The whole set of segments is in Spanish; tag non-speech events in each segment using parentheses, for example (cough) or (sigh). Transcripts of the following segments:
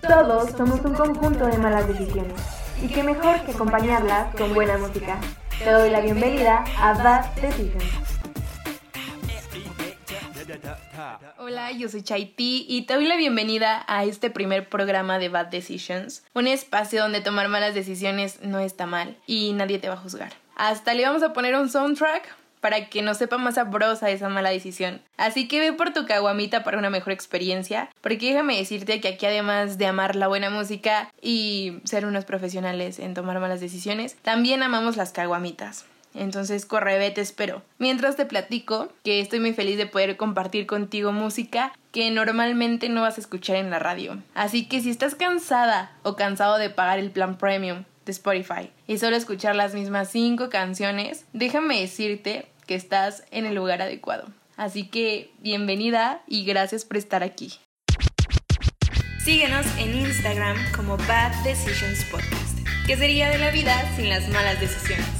Todos somos un conjunto de malas decisiones. Y qué mejor que acompañarlas con buena música. Te doy la bienvenida a Bad Decisions. Hola, yo soy Chaiti y te doy la bienvenida a este primer programa de Bad Decisions, un espacio donde tomar malas decisiones no está mal y nadie te va a juzgar. Hasta le vamos a poner un soundtrack para que no sepa más sabrosa esa mala decisión. Así que ve por tu caguamita para una mejor experiencia, porque déjame decirte que aquí además de amar la buena música y ser unos profesionales en tomar malas decisiones, también amamos las caguamitas. Entonces corre, ve, te espero. Mientras te platico que estoy muy feliz de poder compartir contigo música que normalmente no vas a escuchar en la radio. Así que si estás cansada o cansado de pagar el plan premium Spotify y solo escuchar las mismas 5 canciones, déjame decirte que estás en el lugar adecuado. Así que bienvenida y gracias por estar aquí. Síguenos en Instagram como Bad Decisions Podcast. ¿Qué sería de la vida sin las malas decisiones?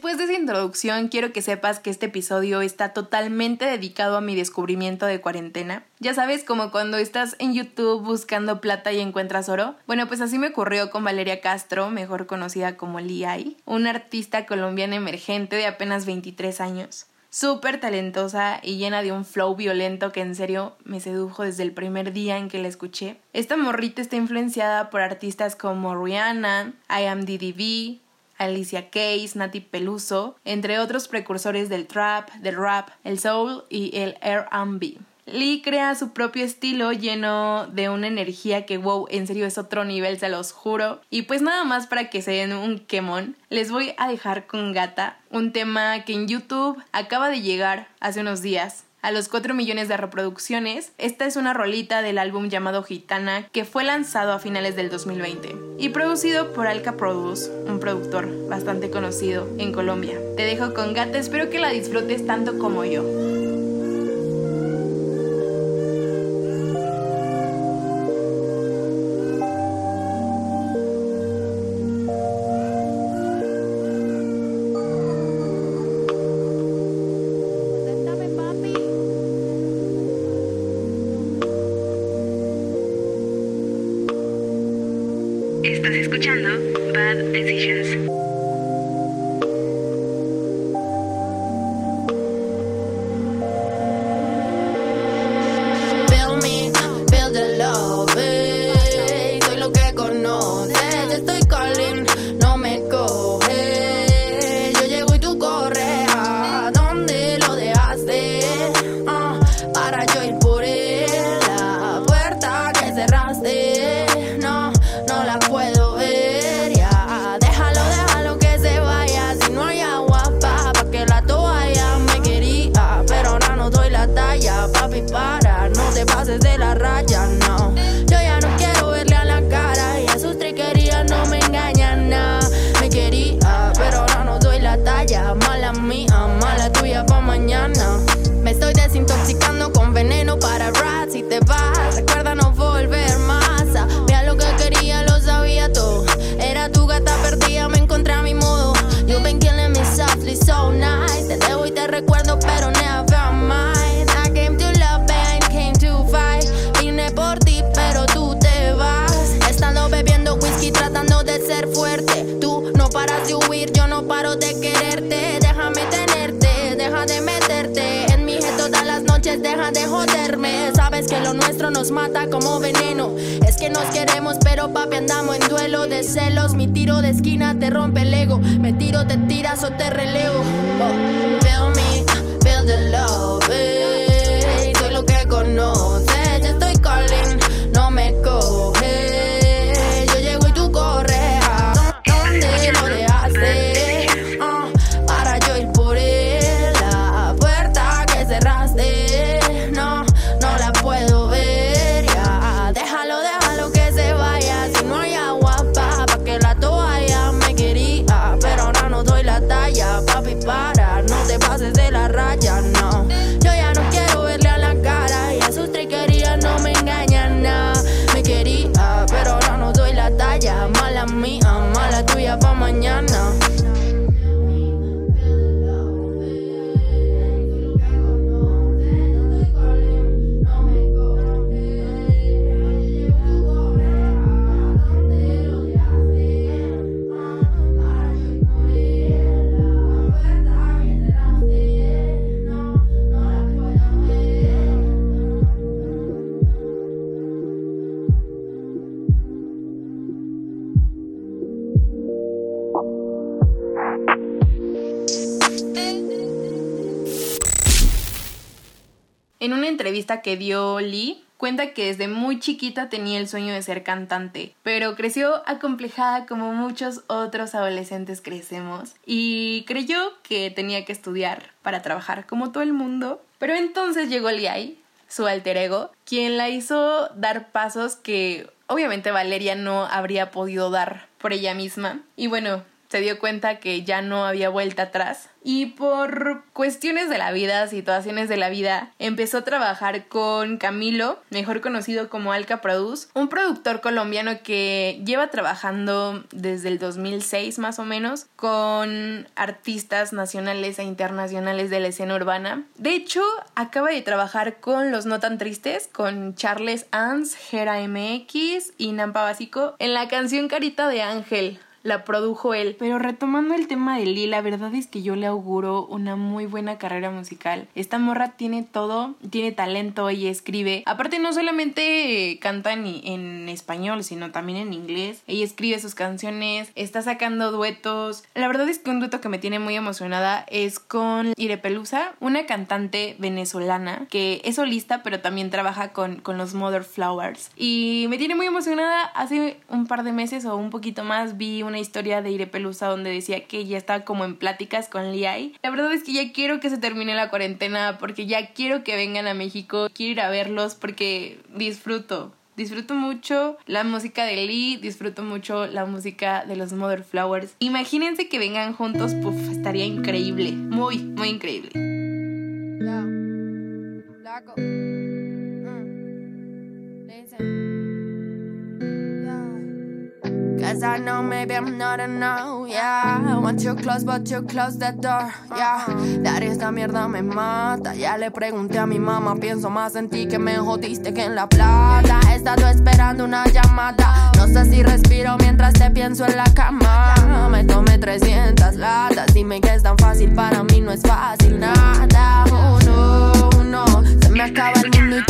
Después de esa introducción, quiero que sepas que este episodio está totalmente dedicado a mi descubrimiento de cuarentena. Ya sabes, como cuando estás en YouTube buscando plata y encuentras oro. Bueno, pues así me ocurrió con Valeria Castro, mejor conocida como Liai, una artista colombiana emergente de apenas 23 años. Súper talentosa y llena de un flow violento que en serio me sedujo desde el primer día en que la escuché. Esta morrita está influenciada por artistas como Rihanna, I Am DDB, Alicia Keys, Nati Peluso, entre otros precursores del trap, del rap, el soul y el R&B. Lee crea su propio estilo lleno de una energía que wow, en serio es otro nivel, se los juro. Y pues nada más para que se den un quemón, les voy a dejar con Gata, un tema que en YouTube acaba de llegar hace unos días a los 4 millones de reproducciones. Esta es una rolita del álbum llamado Gitana que fue lanzado a finales del 2020 y producido por Alca Produce, un productor bastante conocido en Colombia. Te dejo con Gata, espero que la disfrutes tanto como yo. Estás escuchando Bad de quererte. Déjame tenerte, deja de meterte en mi head todas las noches, deja de joderme. Sabes que lo nuestro nos mata como veneno. Es que nos queremos, pero papi andamos en duelo de celos. Mi tiro de esquina te rompe el ego. Me tiro, te tiras o te relevo. Oh, feel me, feel the love. eh. Soy lo que conoces. Entrevista que dio Lee, cuenta que desde muy chiquita tenía el sueño de ser cantante, pero creció acomplejada como muchos otros adolescentes crecemos y creyó que tenía que estudiar para trabajar como todo el mundo. Pero entonces llegó Liai, su alter ego, quien la hizo dar pasos que obviamente Valeria no habría podido dar por ella misma. Y bueno, se dio cuenta que ya no había vuelta atrás y por cuestiones de la vida, situaciones de la vida, empezó a trabajar con Camilo, mejor conocido como Alca Produce, un productor colombiano que lleva trabajando desde el 2006 más o menos con artistas nacionales e internacionales de la escena urbana. De hecho, acaba de trabajar con Los No Tan Tristes, con Charles Ans, Gera MX y Nampa Básico en la canción Carita de Ángel la produjo él. Pero retomando el tema de Lee, la verdad es que yo le auguro una muy buena carrera musical. Esta morra tiene todo, tiene talento y escribe. Aparte no solamente canta en, español, sino también en inglés. Ella escribe sus canciones, está sacando duetos. La verdad es que un dueto que me tiene muy emocionada es con Irepelusa, una cantante venezolana que es solista pero también trabaja con, con los Mother Flowers. Y me tiene muy emocionada. Hace un par de meses o un poquito más vi una historia de Irepelusa donde decía que ya estaba como en pláticas con Liai. La verdad es que ya quiero que se termine la cuarentena porque ya quiero que vengan a México, quiero ir a verlos porque disfruto. Disfruto mucho la música de Lee, disfruto mucho la música de los Mother Flowers. Imagínense que vengan juntos, puff, estaría increíble. Muy, muy increíble. Cause I maybe I'm not no, yeah. Want you close, but you close the door, yeah. Dar esta mierda me mata. Ya le pregunté a mi mamá, pienso más en ti que me jodiste que en la plata. He estado esperando una llamada. No sé si respiro mientras te pienso en la cama. Me tomé 300 latas. Dime que es tan fácil, para mí no es fácil nada. Oh no, no. Se me acaba el mundo y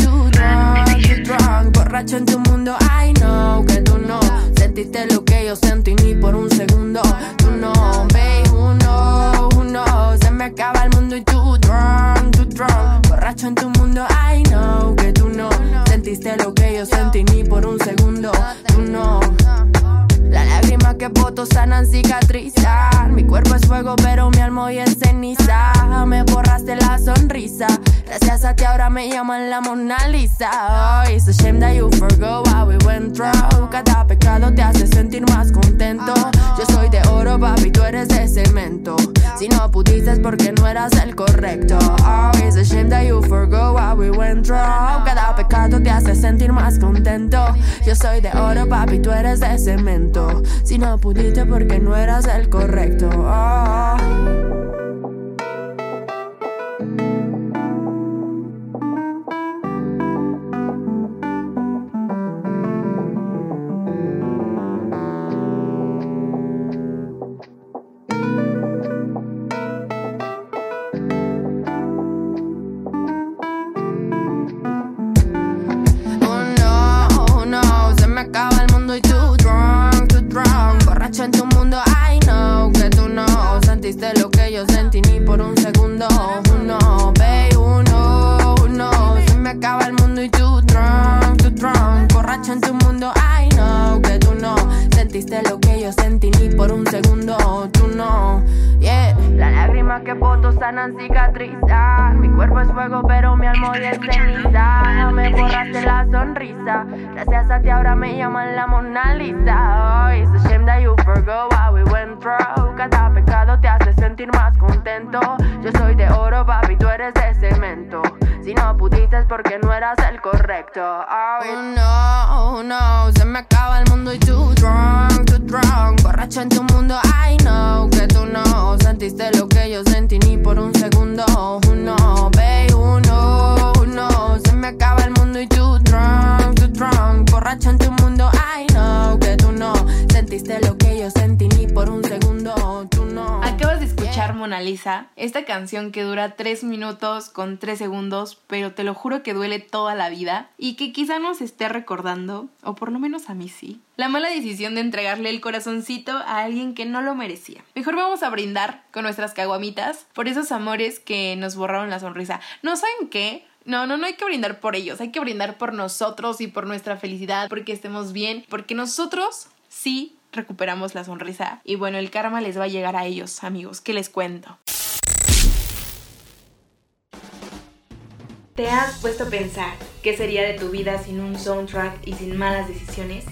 Borracho en tu mundo, I know que tú no sentiste lo que yo sentí ni por un segundo. Tú no, babe, uno, uno. Se me acaba el mundo y tú drunk, tú drunk. Borracho en tu mundo, I know que tú no sentiste lo que yo sentí ni por un segundo. Tú no. Las lágrimas que boto sanan cicatrizar. Mi cuerpo es fuego, pero mi alma hoy es ceniza. Me borraste la sonrisa. Gracias a ti ahora me llaman la Mona Lisa. Oh, it's a shame that you forgot what we went through. Cada pecado te hace sentir más contento. Yo soy de oro, papi, tú eres de cemento. Si no pudiste es porque no eras el correcto. Oh, it's a shame that you forgot what we went through. Cada pecado te hace sentir más contento. Yo soy de oro, papi, tú eres de cemento. Si no pudiste porque no eras el correcto. Oh. Gracias a ti ahora me llaman la Mona Lisa. Oh, it's a shame that you forgot what we went through. Cada pecado te hace sentir más contento. Yo soy de oro, papi, tú eres de cemento. Si no pudiste es porque no eras el correcto. Oh, no, no, se me acaba el mundo y tú drunk, tú drunk. Borracho en tu mundo, I know que tú no sentiste lo que yo sentí ni por un segundo. Uno, babe, uno, uno. Me acaba el mundo y tú drunk, tú drunk. Borracho en tu mundo, I know que tú no sentiste lo que yo sentí ni por un segundo. Tú no. Acabas de escuchar Mona Lisa, esta canción que dura 3 minutos con 3 segundos, pero te lo juro que duele toda la vida y que quizá nos esté recordando, o por lo menos a mí sí, la mala decisión de entregarle el corazoncito a alguien que no lo merecía. Mejor vamos a brindar con nuestras caguamitas por esos amores que nos borraron la sonrisa. ¿No saben qué? No, no, no hay que brindar por ellos, hay que brindar por nosotros y por nuestra felicidad, porque estemos bien, porque nosotros sí recuperamos la sonrisa. Y bueno, el karma les va a llegar a ellos, amigos, ¿qué les cuento? ¿Te has puesto a pensar qué sería de tu vida sin un soundtrack y sin malas decisiones?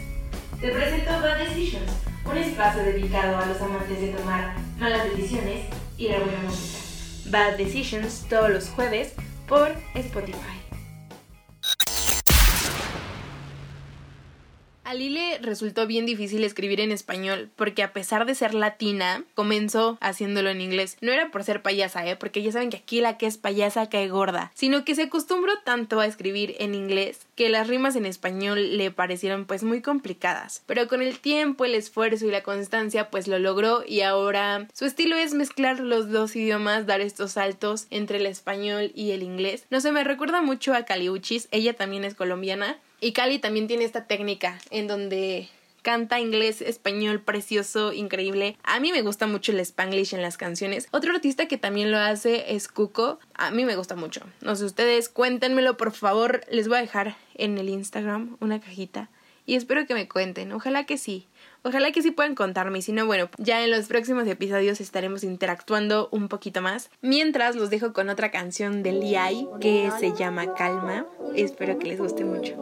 Te presento Bad Decisions, un espacio dedicado a los amantes de tomar malas decisiones y la buena música. Bad Decisions todos los jueves por Spotify. A resultó bien difícil escribir en español porque a pesar de ser latina, comenzó haciéndolo en inglés. No era por ser payasa, ¿eh? Porque ya saben que aquí la que es payasa cae gorda, sino que se acostumbró tanto a escribir en inglés que las rimas en español le parecieron pues muy complicadas. Pero con el tiempo, el esfuerzo y la constancia pues lo logró y ahora su estilo es mezclar los dos idiomas, dar estos saltos entre el español y el inglés. No sé, me recuerda mucho a Caliuchis, ella también es colombiana y Cali también tiene esta técnica en donde canta inglés, español precioso, increíble. A mí me gusta mucho el spanglish en las canciones. Otro artista que también lo hace es Cuco. A mí me gusta mucho. No sé, ustedes cuéntenmelo por favor. Les voy a dejar en el Instagram una cajita y espero que me cuenten. Ojalá que sí. Ojalá que sí puedan contarme, si no, bueno, ya en los próximos episodios estaremos interactuando un poquito más. Mientras los dejo con otra canción de Liai que se llama Calma. Espero que les guste mucho.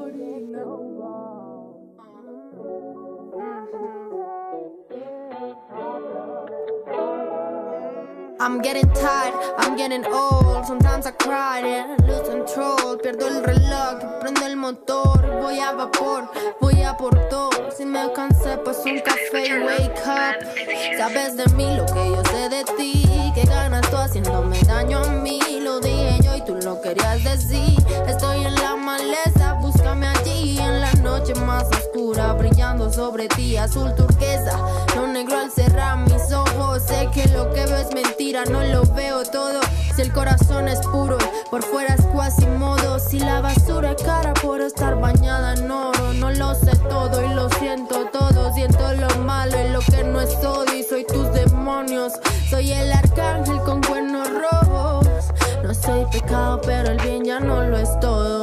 I'm getting tired, I'm getting old. Sometimes I cry and Pierdo el reloj, prendo el motor. Voy a vapor, voy a por todo. Si me cansé, pues un café y wake up. Sabes de mí lo que yo sé de ti. Que ganas tú haciéndome daño a mí. Lo dije yo y tú lo querías decir. Estoy en la maleza, búscame allí. En la noche más oscura, brillando sobre ti. Azul turquesa, lo negro al cerrar mis ojos. Sé que lo que veo es mentira, no lo veo todo. Si el corazón es puro, por fuera es cuasi modo. Si la basura es cara por estar bañada en oro, no lo sé todo y lo siento todo. Siento lo malo y lo que no es odio. Y soy tus demonios, soy el arcángel con cuernos rojos. No soy pecado, pero el bien ya no lo es todo.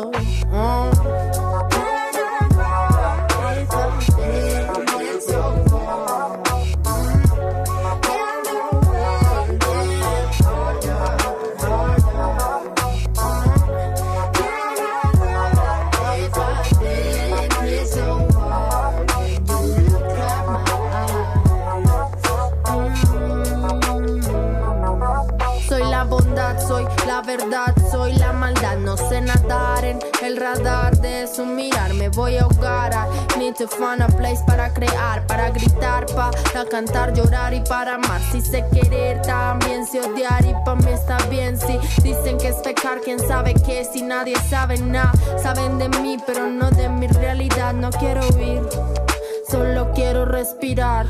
Su mirar. Me voy a ahogar. Need to find a place para crear, para gritar, para cantar, llorar y para amar. Si sé querer, también sé odiar y para mí está bien. Si dicen que es pecar, quién sabe qué. Si nadie sabe nada, saben de mí, pero no de mi realidad. No quiero huir, solo quiero respirar.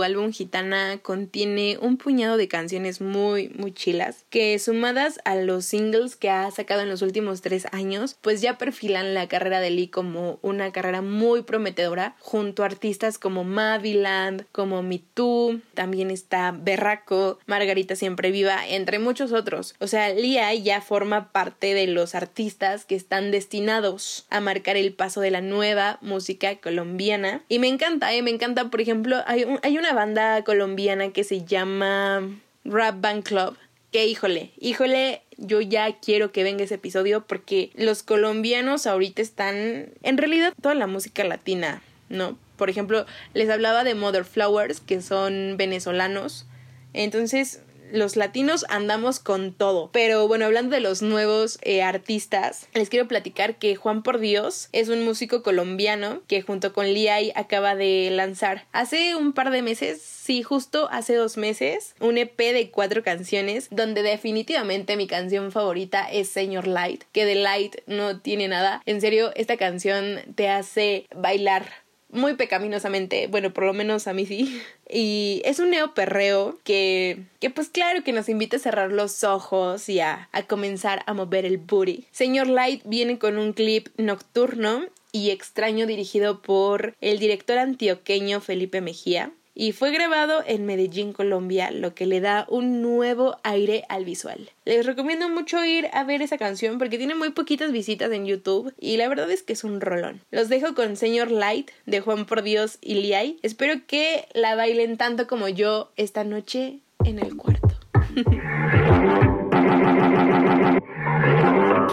Su álbum Gitana contiene un puñado de canciones muy, muy chilas que sumadas a los singles que ha sacado en los últimos tres años, pues ya perfilan la carrera de Lee como una carrera muy prometedora junto a artistas como Maviland, como Me Too, también está Berraco, Margarita Siempre Viva, entre muchos otros. O sea, Lia ya forma parte de los artistas que están destinados a marcar el paso de la nueva música colombiana. Y me encanta, ¿eh? me encanta, por ejemplo, hay, hay una banda colombiana que se llama Rap Band Club. Que híjole, híjole, yo ya quiero que venga ese episodio porque los colombianos ahorita están, en realidad toda la música latina, ¿no? Por ejemplo, les hablaba de Mother Flowers, que son venezolanos. Entonces, los latinos andamos con todo. Pero bueno, hablando de los nuevos eh, artistas, les quiero platicar que Juan por Dios es un músico colombiano que junto con Liai acaba de lanzar hace un par de meses, sí, justo hace dos meses, un EP de cuatro canciones donde definitivamente mi canción favorita es Señor Light, que de Light no tiene nada. En serio, esta canción te hace bailar muy pecaminosamente, bueno, por lo menos a mí sí. (laughs) Y es un neoperreo que, que pues claro que nos invita a cerrar los ojos y a, a comenzar a mover el booty. Señor Light viene con un clip nocturno y extraño dirigido por el director antioqueño Felipe Mejía y fue grabado en Medellín, Colombia, lo que le da un nuevo aire al visual. Les recomiendo mucho ir a ver esa canción porque tiene muy poquitas visitas en YouTube y la verdad es que es un rolón. Los dejo con Señor Light de Juan por Dios y Liay. Espero que la bailen tanto como yo esta noche en el cuarto.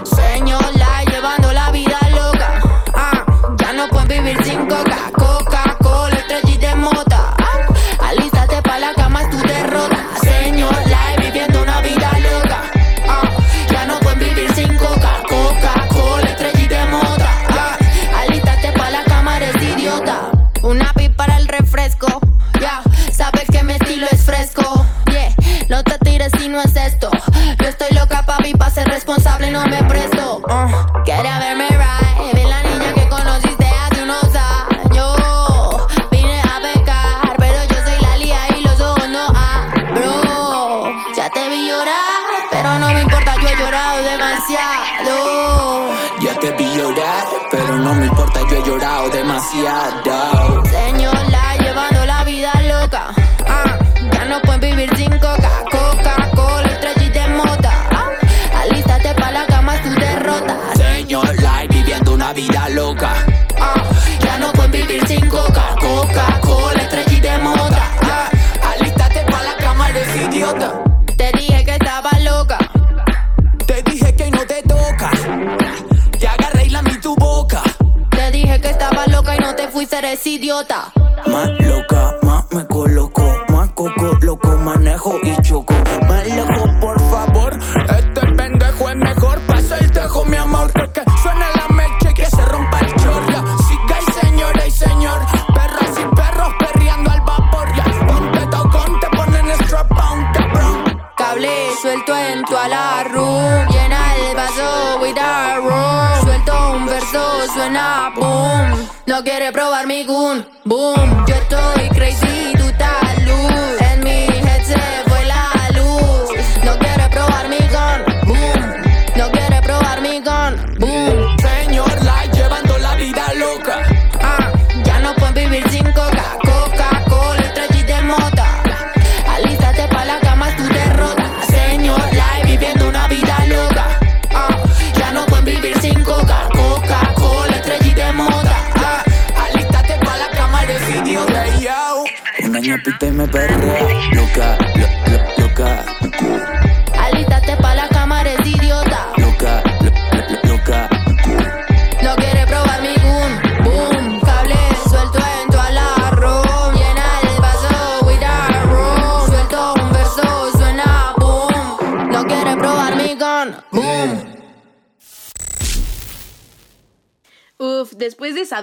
Señor Light llevando la vida una vida loca. Ah, ya no puedes vivir sin coca. Coca-Cola, estrellita de mota. Ah, Alístate pa' la cama, eres idiota. te dije que estaba loca. Te dije que no te toca. Te agarré y lamí tu boca. Te dije que estaba loca y no te fuiste, eres idiota. Más loca, más me coloco. Más coco, loco, manejo y choco. Suena boom. No quiere probar mi gun, boom. Yo estoy crazy,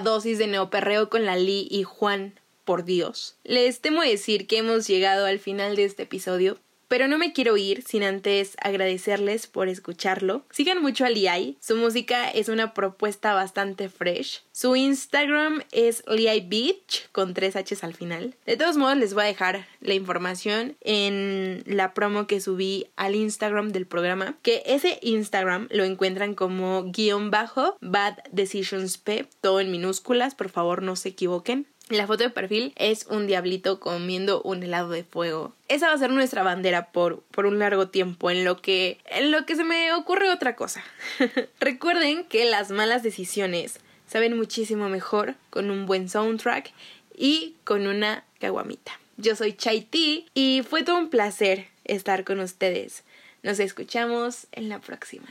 dosis de neoperreo con la Lee y Juan, por Dios, les temo decir que hemos llegado al final de este episodio. Pero no me quiero ir sin antes agradecerles por escucharlo. Sigan mucho a Liai, su música es una propuesta bastante fresh. Su Instagram es Liai Beach con tres H's al final. De todos modos les voy a dejar la información en la promo que subí al Instagram del programa. Que ese Instagram lo encuentran como guion bajo Bad Decisions P, todo en minúsculas, por favor no se equivoquen. La foto de perfil es un diablito comiendo un helado de fuego. Esa va a ser nuestra bandera por, por un largo tiempo, en lo que. en lo que se me ocurre otra cosa. (laughs) Recuerden que las malas decisiones saben muchísimo mejor con un buen soundtrack y con una caguamita. Yo soy Chai T y fue todo un placer estar con ustedes. Nos escuchamos en la próxima.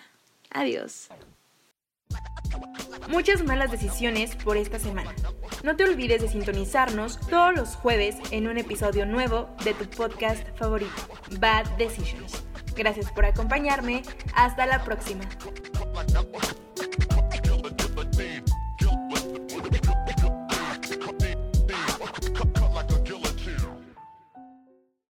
Adiós. Muchas malas decisiones por esta semana. No te olvides de sintonizarnos todos los jueves en un episodio nuevo de tu podcast favorito, Bad Decisions. Gracias por acompañarme. Hasta la próxima.